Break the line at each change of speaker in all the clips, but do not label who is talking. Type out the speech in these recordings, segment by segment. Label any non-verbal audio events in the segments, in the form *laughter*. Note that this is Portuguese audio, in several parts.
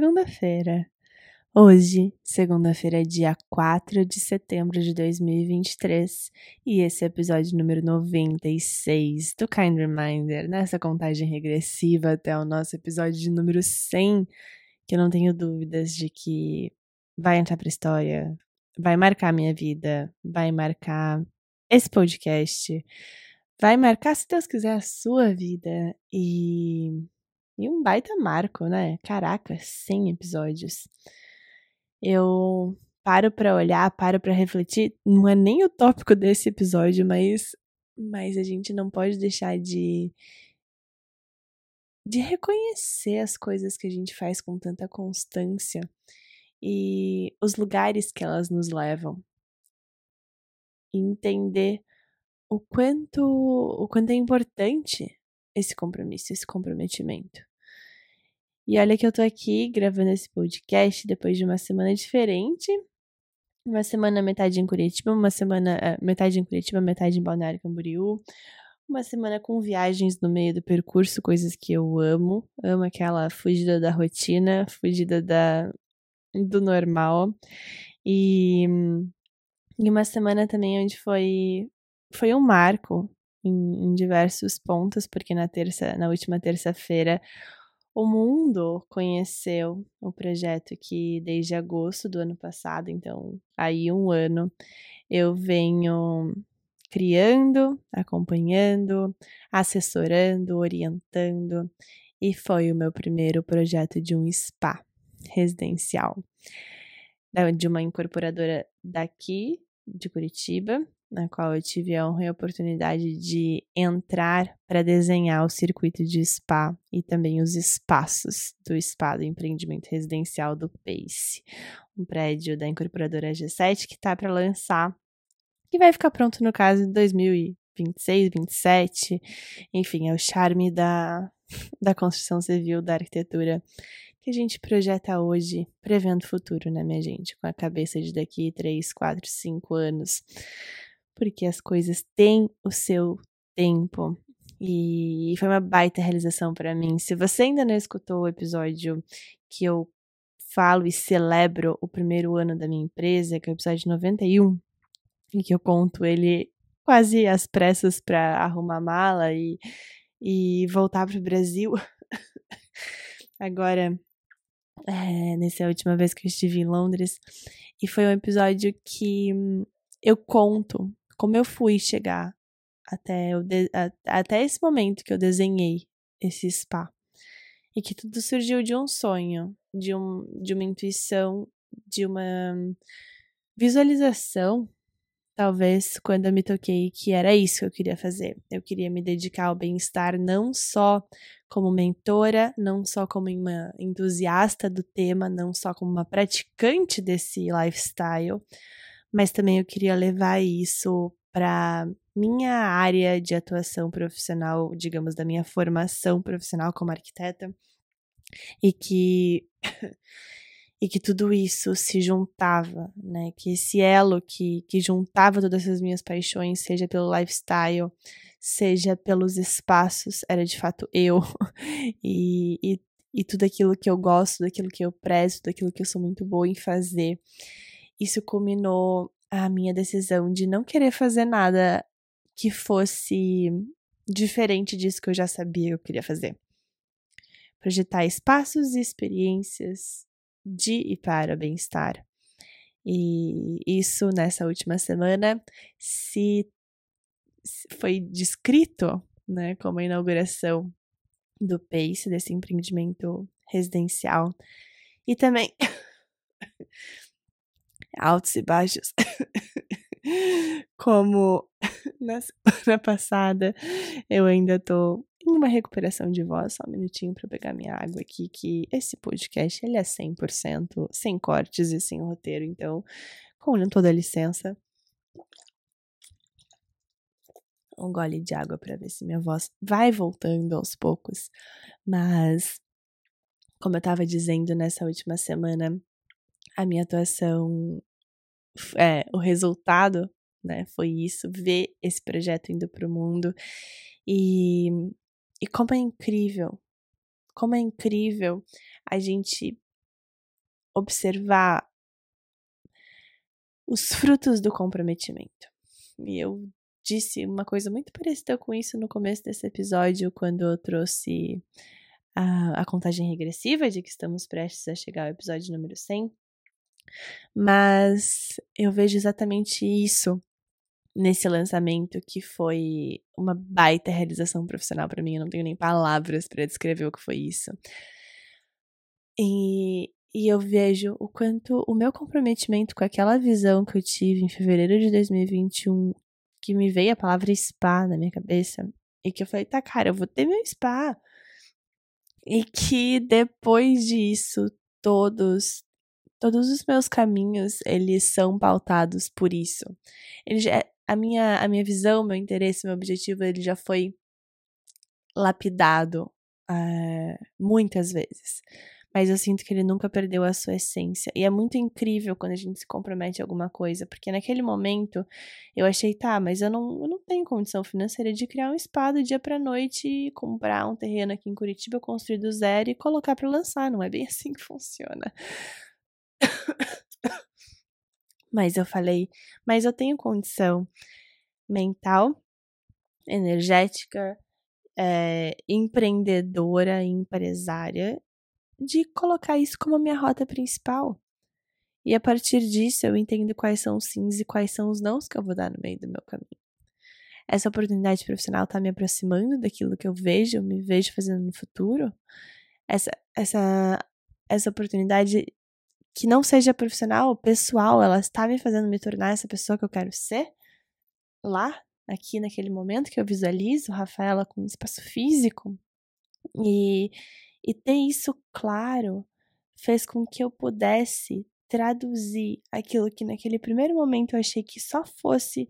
segunda-feira. Hoje, segunda-feira, é dia 4 de setembro de 2023, e esse é o episódio número 96 do Kind Reminder, nessa contagem regressiva até o nosso episódio de número 100, que eu não tenho dúvidas de que vai entrar pra história, vai marcar minha vida, vai marcar esse podcast, vai marcar, se Deus quiser, a sua vida, e e um baita marco, né? Caraca, 100 episódios. Eu paro para olhar, paro para refletir. Não é nem o tópico desse episódio, mas, mas a gente não pode deixar de de reconhecer as coisas que a gente faz com tanta constância e os lugares que elas nos levam. Entender o quanto o quanto é importante esse compromisso, esse comprometimento. E olha que eu tô aqui gravando esse podcast depois de uma semana diferente. Uma semana metade em Curitiba, uma semana uh, metade em Curitiba, metade em Balneário Camboriú. Uma semana com viagens no meio do percurso, coisas que eu amo. Amo aquela fugida da rotina, fugida da, do normal. E, e uma semana também onde foi, foi um marco em, em diversos pontos, porque na terça, na última terça-feira o mundo conheceu o projeto que desde agosto do ano passado, então aí um ano, eu venho criando, acompanhando, assessorando, orientando, e foi o meu primeiro projeto de um spa residencial, de uma incorporadora daqui de Curitiba, na qual eu tive a honra e a oportunidade de entrar para desenhar o circuito de spa e também os espaços do spa do empreendimento residencial do PACE, um prédio da incorporadora G7 que está para lançar, que vai ficar pronto no caso em 2026, 27, enfim, é o charme da, *laughs* da construção civil, da arquitetura que a gente projeta hoje, prevendo o futuro, né, minha gente? Com a cabeça de daqui 3, 4, 5 anos porque as coisas têm o seu tempo. E foi uma baita realização para mim. Se você ainda não escutou o episódio que eu falo e celebro o primeiro ano da minha empresa, que é o episódio 91, e que eu conto ele quase às pressas para arrumar mala e, e voltar para o Brasil. *laughs* Agora, é, nessa última vez que eu estive em Londres, e foi um episódio que eu conto como eu fui chegar até, o de, a, até esse momento que eu desenhei esse spa. E que tudo surgiu de um sonho, de, um, de uma intuição, de uma visualização, talvez, quando eu me toquei que era isso que eu queria fazer. Eu queria me dedicar ao bem-estar não só como mentora, não só como uma entusiasta do tema, não só como uma praticante desse lifestyle, mas também eu queria levar isso para minha área de atuação profissional, digamos, da minha formação profissional como arquiteta, e que *coughs* e que tudo isso se juntava, né? Que esse elo que, que juntava todas essas minhas paixões, seja pelo lifestyle, seja pelos espaços, era de fato eu. *laughs* e, e, e tudo aquilo que eu gosto, daquilo que eu prezo, daquilo que eu sou muito boa em fazer isso culminou a minha decisão de não querer fazer nada que fosse diferente disso que eu já sabia que eu queria fazer. Projetar espaços e experiências de e para bem-estar. E isso nessa última semana se foi descrito, né, como a inauguração do PACE, desse empreendimento residencial. E também *laughs* altos e baixos. *laughs* Como *laughs* *laughs* na semana passada, eu ainda tô em uma recuperação de voz, só um minutinho para pegar minha água aqui, que esse podcast ele é 100% sem cortes e sem roteiro, então, com toda licença, um gole de água para ver se minha voz vai voltando aos poucos. Mas, como eu estava dizendo nessa última semana, a minha atuação, é, o resultado, né, foi isso, ver esse projeto indo para o mundo e, e como é incrível, como é incrível a gente observar os frutos do comprometimento. E eu disse uma coisa muito parecida com isso no começo desse episódio, quando eu trouxe a, a contagem regressiva de que estamos prestes a chegar ao episódio número 100. Mas eu vejo exatamente isso nesse lançamento que foi uma baita realização profissional para mim. Eu não tenho nem palavras para descrever o que foi isso. E, e eu vejo o quanto o meu comprometimento com aquela visão que eu tive em fevereiro de 2021, que me veio a palavra spa na minha cabeça, e que eu falei, tá, cara, eu vou ter meu spa. E que depois disso, todos, todos os meus caminhos, eles são pautados por isso. Ele já, a minha, a minha visão, meu interesse, meu objetivo, ele já foi lapidado uh, muitas vezes. Mas eu sinto que ele nunca perdeu a sua essência. E é muito incrível quando a gente se compromete a alguma coisa, porque naquele momento eu achei, tá, mas eu não, eu não tenho condição financeira de criar um spa do dia pra noite, comprar um terreno aqui em Curitiba, construir do zero e colocar para lançar. Não é bem *laughs* assim que funciona. Mas eu falei, mas eu tenho condição mental, energética, é, empreendedora, empresária, de colocar isso como minha rota principal. E a partir disso eu entendo quais são os sims e quais são os nãos que eu vou dar no meio do meu caminho. Essa oportunidade profissional está me aproximando daquilo que eu vejo, eu me vejo fazendo no futuro. Essa, essa, essa oportunidade que não seja profissional, pessoal, ela está me fazendo me tornar essa pessoa que eu quero ser lá, aqui naquele momento que eu visualizo Rafaela com espaço físico. E, e ter isso claro fez com que eu pudesse traduzir aquilo que naquele primeiro momento eu achei que só fosse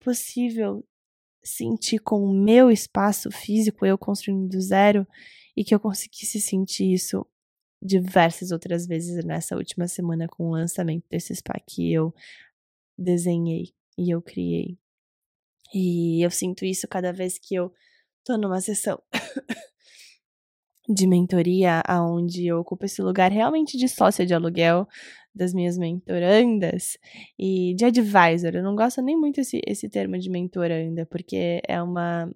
possível sentir com o meu espaço físico, eu construindo do zero, e que eu conseguisse sentir isso diversas outras vezes nessa última semana com o lançamento desse spa que eu desenhei e eu criei. E eu sinto isso cada vez que eu tô numa sessão *coughs* de mentoria aonde eu ocupo esse lugar realmente de sócia de aluguel das minhas mentorandas e de advisor. Eu não gosto nem muito esse, esse termo de mentoranda, porque é uma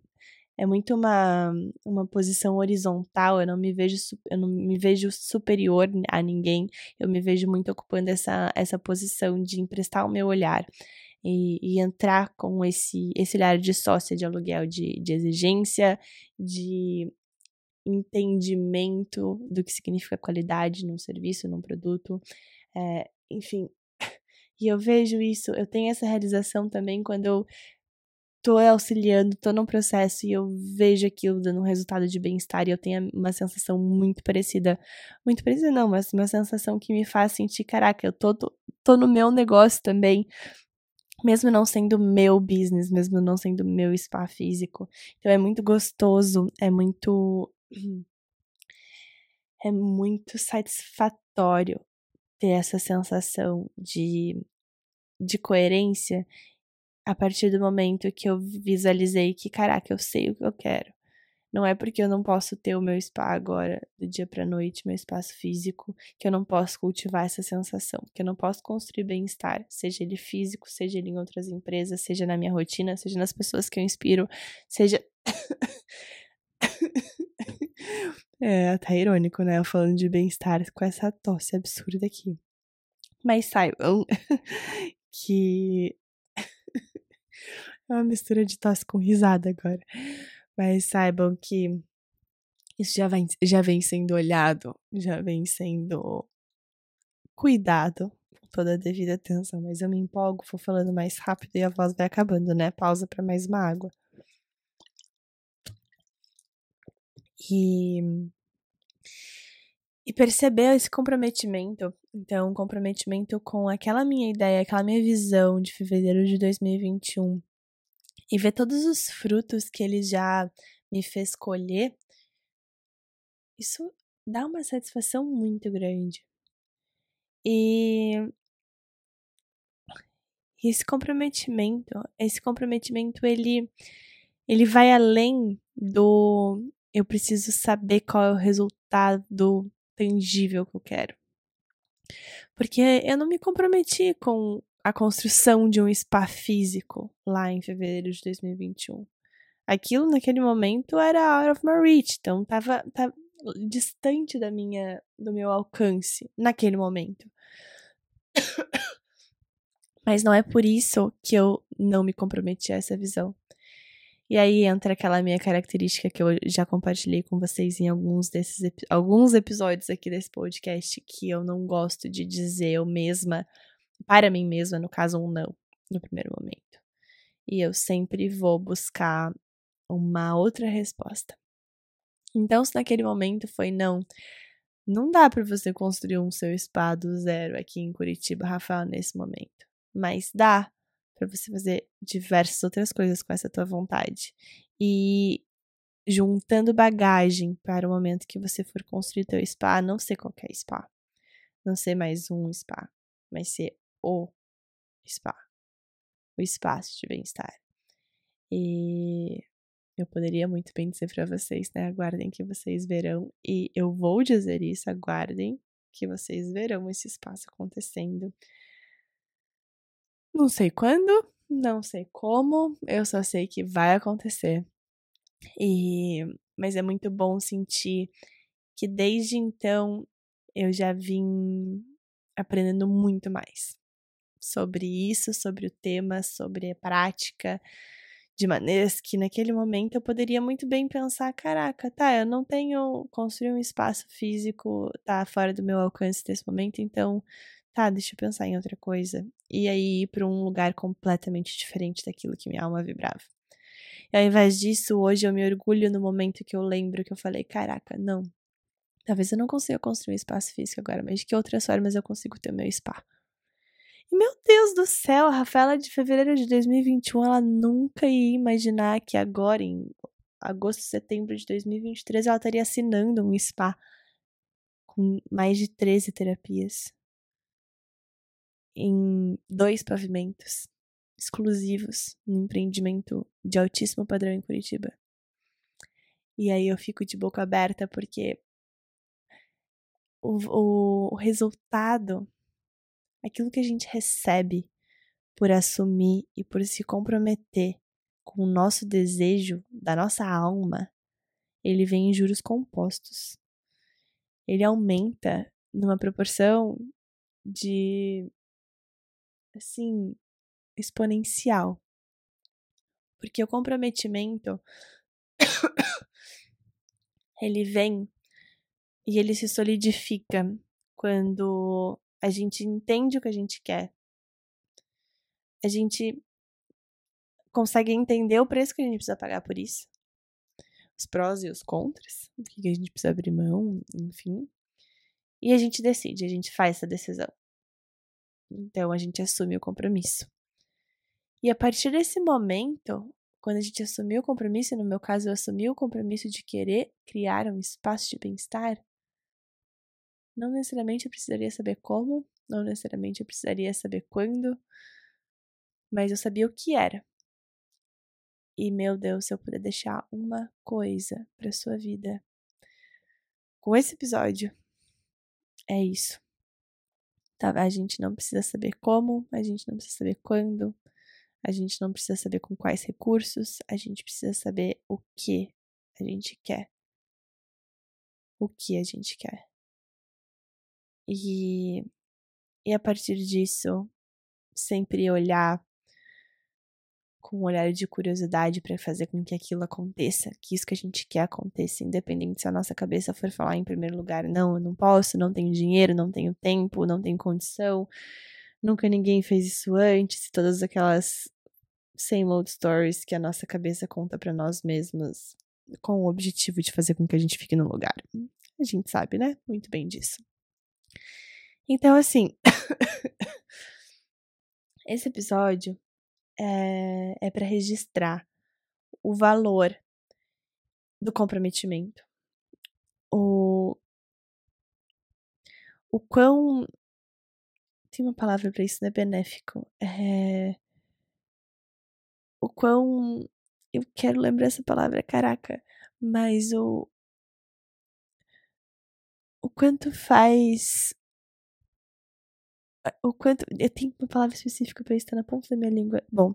é muito uma, uma posição horizontal, eu não me vejo eu não me vejo superior a ninguém, eu me vejo muito ocupando essa, essa posição de emprestar o meu olhar e, e entrar com esse, esse olhar de sócia de aluguel, de, de exigência, de entendimento do que significa qualidade num serviço, num produto, é, enfim. *laughs* E eu vejo isso, eu tenho essa realização também quando eu tô auxiliando, tô num processo e eu vejo aquilo dando um resultado de bem-estar e eu tenho uma sensação muito parecida, muito parecida não, mas uma sensação que me faz sentir, caraca, eu tô, tô, tô no meu negócio também, mesmo não sendo meu business, mesmo não sendo meu spa físico. Então é muito gostoso, é muito *clears throat* é muito satisfatório ter essa sensação de de coerência a partir do momento que eu visualizei que, caraca, eu sei o que eu quero. Não é porque eu não posso ter o meu spa agora, do dia pra noite, meu espaço físico, que eu não posso cultivar essa sensação, que eu não posso construir bem-estar, seja ele físico, seja ele em outras empresas, seja na minha rotina, seja nas pessoas que eu inspiro, seja. *coughs* é, tá irônico, né? Eu falando de bem-estar com essa tosse absurda aqui. Mas saibam *laughs* que é uma mistura de tosse com risada agora. Mas saibam que isso já vem, já vem sendo olhado, já vem sendo cuidado com toda a devida atenção. Mas eu me empolgo, vou falando mais rápido e a voz vai acabando, né? Pausa para mais uma água. E, e perceber esse comprometimento. Então, comprometimento com aquela minha ideia, aquela minha visão de fevereiro de 2021 e ver todos os frutos que ele já me fez colher, isso dá uma satisfação muito grande. E esse comprometimento, esse comprometimento ele ele vai além do eu preciso saber qual é o resultado tangível que eu quero. Porque eu não me comprometi com a construção de um spa físico lá em fevereiro de 2021. Aquilo naquele momento era out of my reach, então estava tava distante da minha do meu alcance naquele momento. *coughs* Mas não é por isso que eu não me comprometi a essa visão. E aí entra aquela minha característica que eu já compartilhei com vocês em alguns desses alguns episódios aqui desse podcast que eu não gosto de dizer eu mesma para mim mesma, no caso um não, no primeiro momento. E eu sempre vou buscar uma outra resposta. Então, se naquele momento foi não, não dá para você construir um seu spa do zero aqui em Curitiba, Rafael, nesse momento. Mas dá para você fazer diversas outras coisas com essa tua vontade. E juntando bagagem para o momento que você for construir teu spa, não ser qualquer spa. Não ser mais um spa, mas ser o spa. O espaço de bem-estar. E eu poderia muito bem dizer para vocês, né? Aguardem que vocês verão. E eu vou dizer isso, aguardem que vocês verão esse espaço acontecendo. Não sei quando, não sei como, eu só sei que vai acontecer. E mas é muito bom sentir que desde então eu já vim aprendendo muito mais sobre isso, sobre o tema, sobre a prática, de maneiras que naquele momento eu poderia muito bem pensar, caraca, tá, eu não tenho construir um espaço físico, tá fora do meu alcance nesse momento, então tá, deixa eu pensar em outra coisa. E aí ir para um lugar completamente diferente daquilo que minha alma vibrava. E ao invés disso, hoje eu me orgulho no momento que eu lembro que eu falei, caraca, não. Talvez eu não consiga construir um espaço físico agora, mas de que outras formas eu consigo ter o meu spa? E meu Deus do céu, a Rafaela de fevereiro de 2021, ela nunca ia imaginar que agora, em agosto, setembro de 2023, ela estaria assinando um spa com mais de 13 terapias em dois pavimentos exclusivos, num empreendimento de altíssimo padrão em Curitiba. E aí eu fico de boca aberta porque o, o, o resultado, aquilo que a gente recebe por assumir e por se comprometer com o nosso desejo da nossa alma, ele vem em juros compostos. Ele aumenta numa proporção de assim, exponencial. Porque o comprometimento *coughs* ele vem e ele se solidifica quando a gente entende o que a gente quer. A gente consegue entender o preço que a gente precisa pagar por isso. Os prós e os contras, o que a gente precisa abrir mão, enfim. E a gente decide, a gente faz essa decisão. Então a gente assume o compromisso. E a partir desse momento, quando a gente assumiu o compromisso, no meu caso eu assumi o compromisso de querer criar um espaço de bem-estar, não necessariamente eu precisaria saber como, não necessariamente eu precisaria saber quando, mas eu sabia o que era. E meu Deus, se eu puder deixar uma coisa para sua vida com esse episódio, é isso. Tá? A gente não precisa saber como, a gente não precisa saber quando, a gente não precisa saber com quais recursos, a gente precisa saber o que a gente quer. O que a gente quer. E, e a partir disso, sempre olhar com um olhar de curiosidade para fazer com que aquilo aconteça, que isso que a gente quer aconteça, independente se a nossa cabeça for falar em primeiro lugar, não, eu não posso, não tenho dinheiro, não tenho tempo, não tenho condição, nunca ninguém fez isso antes, todas aquelas same old stories que a nossa cabeça conta para nós mesmos com o objetivo de fazer com que a gente fique no lugar. A gente sabe, né? Muito bem disso. Então, assim, *laughs* esse episódio é, é para registrar o valor do comprometimento. O, o quão. Tem uma palavra para isso, não é benéfico. É, o quão. Eu quero lembrar essa palavra, caraca. Mas o. O quanto faz. O quanto. Eu tenho uma palavra específica pra isso, tá na ponta da minha língua. Bom,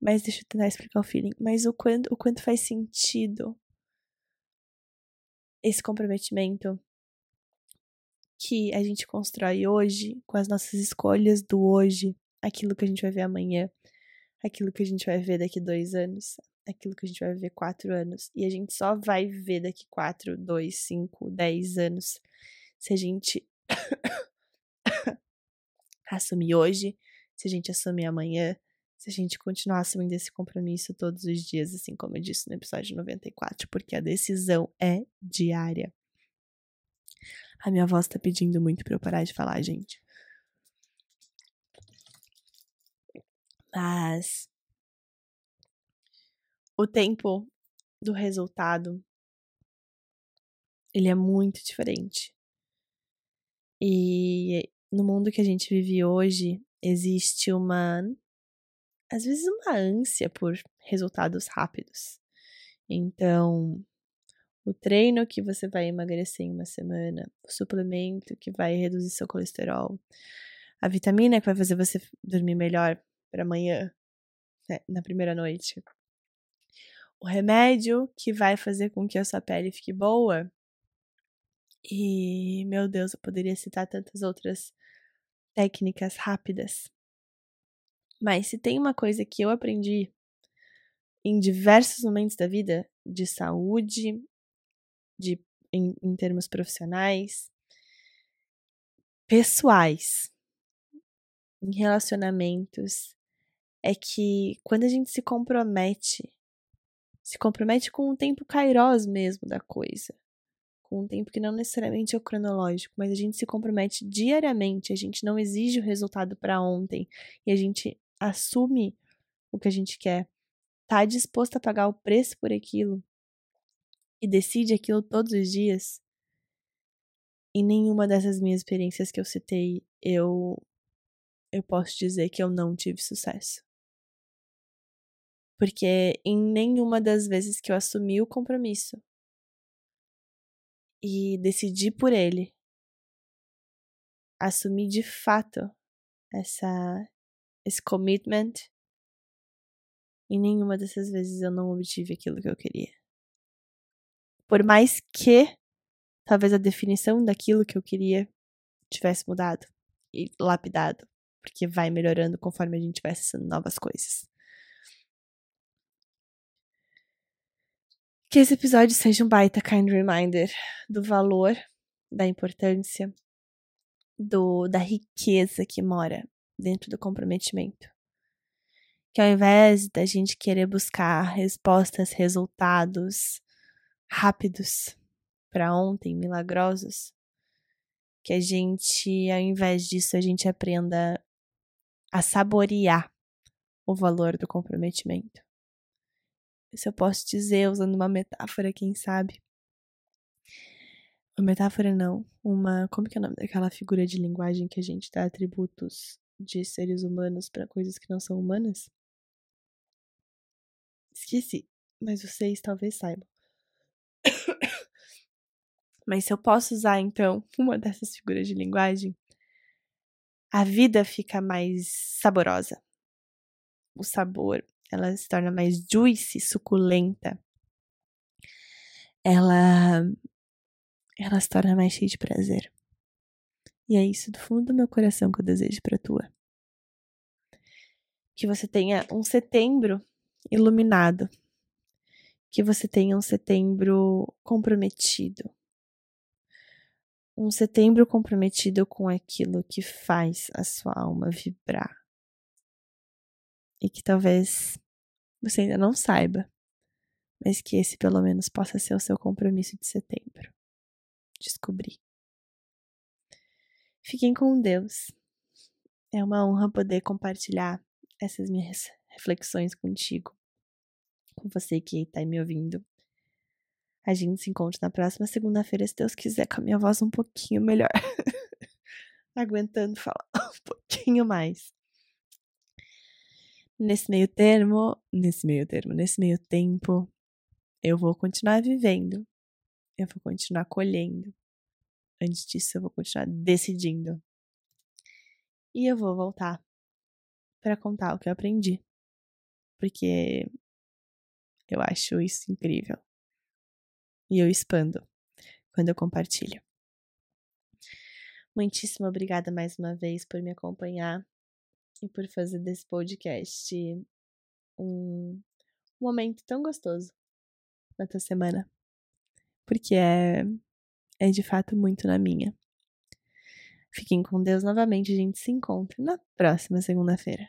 mas deixa eu tentar explicar o feeling. Mas o quanto, o quanto faz sentido esse comprometimento que a gente constrói hoje, com as nossas escolhas do hoje, aquilo que a gente vai ver amanhã, aquilo que a gente vai ver daqui dois anos, aquilo que a gente vai ver quatro anos. E a gente só vai ver daqui quatro, dois, cinco, dez anos se a gente assumir hoje, se a gente assumir amanhã, se a gente continuar assumindo esse compromisso todos os dias, assim como eu disse no episódio 94, porque a decisão é diária. A minha voz tá pedindo muito pra eu parar de falar, gente. Mas o tempo do resultado ele é muito diferente. E no mundo que a gente vive hoje, existe uma às vezes uma ânsia por resultados rápidos. Então, o treino que você vai emagrecer em uma semana, o suplemento que vai reduzir seu colesterol, a vitamina que vai fazer você dormir melhor para amanhã, né, na primeira noite, o remédio que vai fazer com que a sua pele fique boa. E, meu Deus, eu poderia citar tantas outras técnicas rápidas. Mas se tem uma coisa que eu aprendi em diversos momentos da vida, de saúde, de, em, em termos profissionais, pessoais, em relacionamentos, é que quando a gente se compromete se compromete com o tempo kairos mesmo da coisa. Com um tempo que não necessariamente é o cronológico, mas a gente se compromete diariamente, a gente não exige o resultado para ontem e a gente assume o que a gente quer, tá disposto a pagar o preço por aquilo e decide aquilo todos os dias. Em nenhuma dessas minhas experiências que eu citei, eu eu posso dizer que eu não tive sucesso. Porque em nenhuma das vezes que eu assumi o compromisso e decidi por ele, assumi de fato essa esse commitment, em nenhuma dessas vezes eu não obtive aquilo que eu queria. Por mais que talvez a definição daquilo que eu queria tivesse mudado e lapidado, porque vai melhorando conforme a gente vai acessando novas coisas. Que esse episódio seja um baita kind reminder do valor, da importância, do da riqueza que mora dentro do comprometimento. Que ao invés da gente querer buscar respostas, resultados rápidos para ontem, milagrosos, que a gente, ao invés disso, a gente aprenda a saborear o valor do comprometimento se eu posso dizer, usando uma metáfora, quem sabe. Uma metáfora não, uma. Como que é o nome daquela figura de linguagem que a gente dá atributos de seres humanos para coisas que não são humanas? Esqueci, mas vocês talvez saibam. *coughs* Mas se eu posso usar então *laughs* uma dessas figuras de linguagem, a vida fica mais saborosa. O sabor ela se torna mais juicy, suculenta. Ela ela se torna mais cheia de prazer. E é isso do fundo do meu coração que eu desejo para tua. Que você tenha um setembro iluminado. Que você tenha um setembro comprometido. Um setembro comprometido com aquilo que faz a sua alma vibrar e que talvez você ainda não saiba, mas que esse pelo menos possa ser o seu compromisso de setembro. Descobrir. Fiquem com Deus. É uma honra poder compartilhar essas minhas reflexões contigo, com você que está me ouvindo. A gente se encontra na próxima segunda-feira, se Deus quiser, com a minha voz um pouquinho melhor. *laughs* Aguentando falar um pouquinho mais. Nesse meio termo, nesse meio termo, nesse meio tempo, eu vou continuar vivendo, eu vou continuar colhendo. Antes disso, eu vou continuar decidindo. E eu vou voltar para contar o que eu aprendi. Porque eu acho isso incrível. E eu expando quando eu compartilho. Muitíssimo obrigada mais uma vez por me acompanhar e por fazer desse podcast um momento tão gostoso na tua semana. Porque é, é de fato muito na minha. Fiquem com Deus novamente. A gente se encontra na próxima segunda-feira.